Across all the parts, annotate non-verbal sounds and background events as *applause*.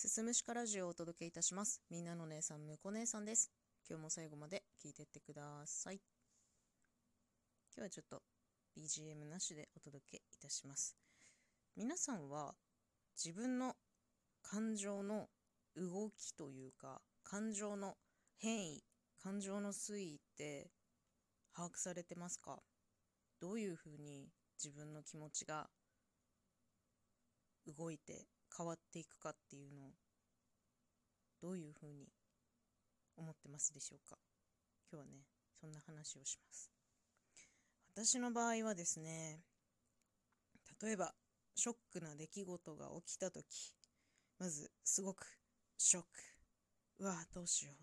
すすむしかラジオをお届けいたします。みんなの姉さん、むこ姉さんです。今日も最後まで聞いてってください。今日はちょっと BGM なしでお届けいたします。皆さんは自分の感情の動きというか、感情の変異、感情の推移って把握されてますか？どういうふうに自分の気持ちが動いて変わっていくかっていうのをどういうふうに思ってますでしょうか？今日はねそんな話をします。私の場合はですね例えばショックな出来事が起きた時まずすごくショック。うわどうしようっ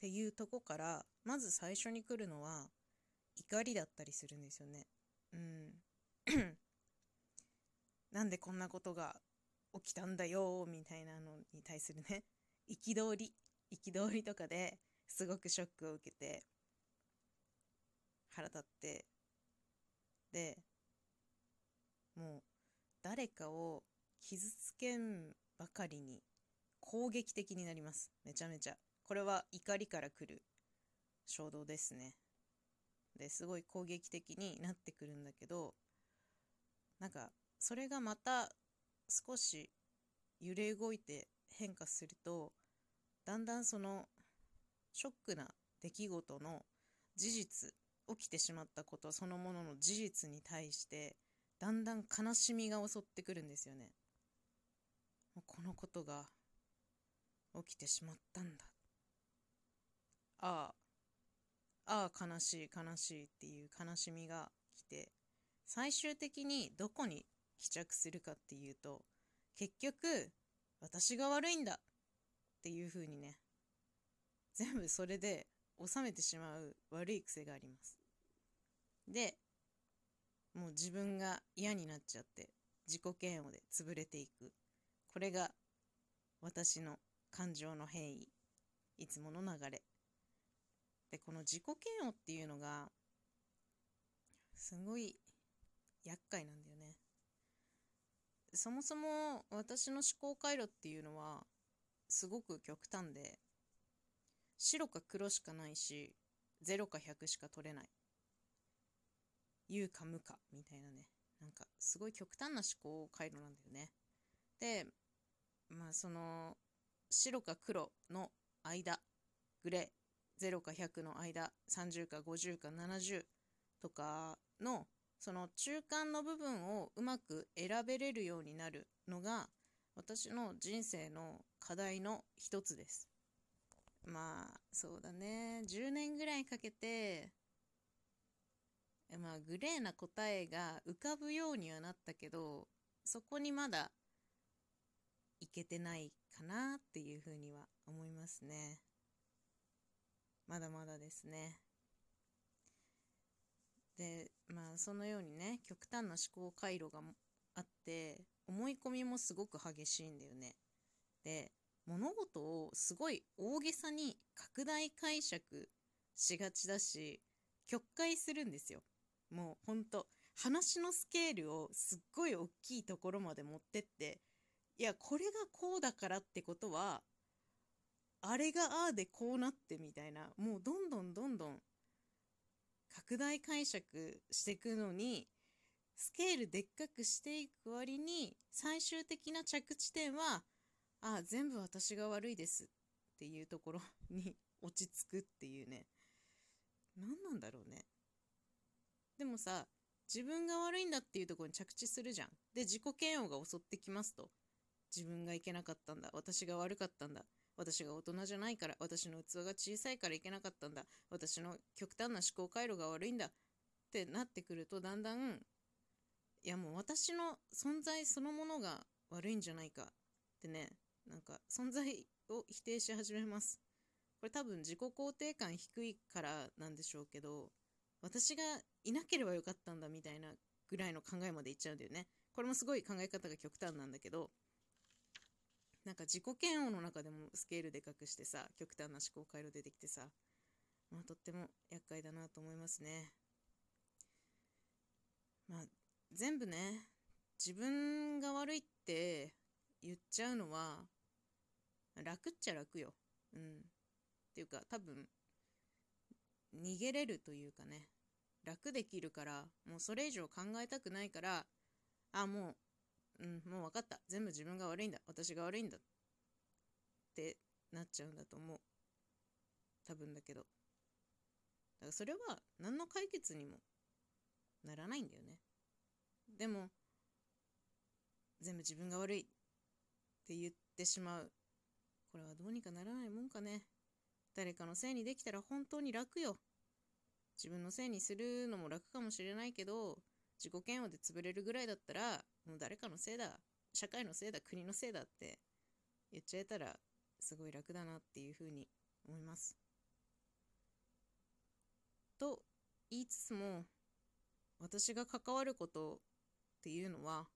ていうとこからまず最初に来るのは怒りだったりするんですよね。うん。*clears throat* なんでこんなことが起きたんだよみたいなのに対するね *laughs* 憤り憤りとかですごくショックを受けて腹立ってでもう誰かを傷つけんばかりに攻撃的になります。めちゃめちゃ。これは怒りから来る衝動ですね。ですごい攻撃的になってくるんだけどなんかそれがまた少し揺れ動いて変化するとだんだんそのショックな出来事の事実起きてしまったことそのものの事実に対してだんだん悲しみが襲ってくるんですよね。このことが起きてしまったんだ。ああ、ああ悲しい悲しいっていう悲しみが来て最終的にどこに帰着するかっていうと結局私が悪いんだっていう風にね全部それで収めてしまう悪い癖があります。でもう自分が嫌になっちゃって自己嫌悪で潰れていく。これが私の感情の変異いつもの流れ。でこの自己嫌悪っていうのがすごい厄介なんだよね。そもそも私の思考回路っていうのはすごく極端で白か黒しかないし0か100しか取れない。有か無かみたいなね。なんかすごい極端な思考回路なんだよね。でまあその白か黒の間グレー0か100の間30か50か70とかのその中間の部分をうまく選べれるようになるのが私の人生の課題の一つです。まあそうだね。10年ぐらいかけてまあグレーな答えが浮かぶようにはなったけどそこにまだいけてないかなっていうふうには思いますね。まだまだですね。でまあそのようにね極端な思考回路があって思い込みもすごく激しいんだよね。で物事をすごい大げさに拡大解釈しがちだし曲解するんですよ。もうほんと話のスケールをすっごい大きいところまで持ってっていやこれがこうだからってことはあれがああでこうなってみたいなもうどんどんどんどん拡大解釈していくのにスケールでっかくしていく割に最終的な着地点はああ全部私が悪いですっていうところに *laughs* 落ち着くっていうね。何なんだろうね。でもさ自分が悪いんだっていうところに着地するじゃん。で自己嫌悪が襲ってきますと。自分がいけなかったんだ。私が悪かったんだ。私が大人じゃないから私の器が小さいからいけなかったんだ。私の極端な思考回路が悪いんだ。ってなってくるとだんだんいやもう私の存在そのものが悪いんじゃないか。ってねなんか存在を否定し始めます。これ多分自己肯定感低いからなんでしょうけど私がいなければよかったんだみたいなぐらいの考えまでいっちゃうんだよね。これもすごい考え方が極端なんだけどなんか自己嫌悪の中でもスケールでかくしてさ極端な思考回路出てきてさ、まあ、とっても厄介だなと思いますねまあ全部ね自分が悪いって言っちゃうのは楽っちゃ楽よ。うん。っていうか、多分、逃げれるというかね、楽できるから、もうそれ以上考えたくないから、あ、もう、うん、もう分かった。全部自分が悪いんだ。私が悪いんだ。ってなっちゃうんだと思う。多分だけど。だからそれは何の解決にもならないんだよね。でも、全部自分が悪いって言ってしまう。これはどうにかならないもんかね。誰かのせいにできたら本当に楽よ。自分のせいにするのも楽かもしれないけど、自己嫌悪で潰れるぐらいだったら、もう誰かのせいだ、社会のせいだ、国のせいだって言っちゃえたら、すごい楽だなっていうふうに思います。と言いつつも、私が関わることっていうのは、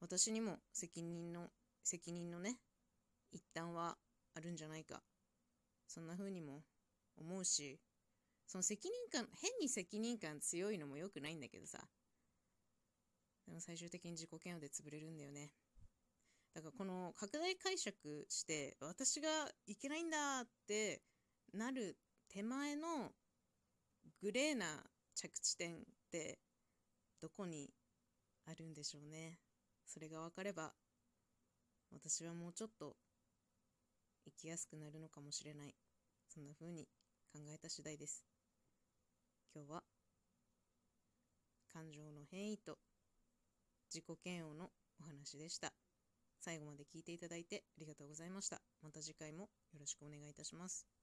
私にも責任の、責任のね、一端はあるんじゃないか。そんな風にも思うし、その責任感、変に責任感強いのも良くないんだけどさ。でも最終的に自己嫌悪で潰れるんだよね。だからこの拡大解釈して、私がいけないんだってなる手前のグレーな着地点ってどこにあるんでしょうね。それが分かれば、私はもうちょっと生きやすくなるのかもしれない。そんな風に考えた次第です。今日は、感情の変異と自己嫌悪のお話でした。最後まで聞いていただいてありがとうございました。また次回もよろしくお願いいたします。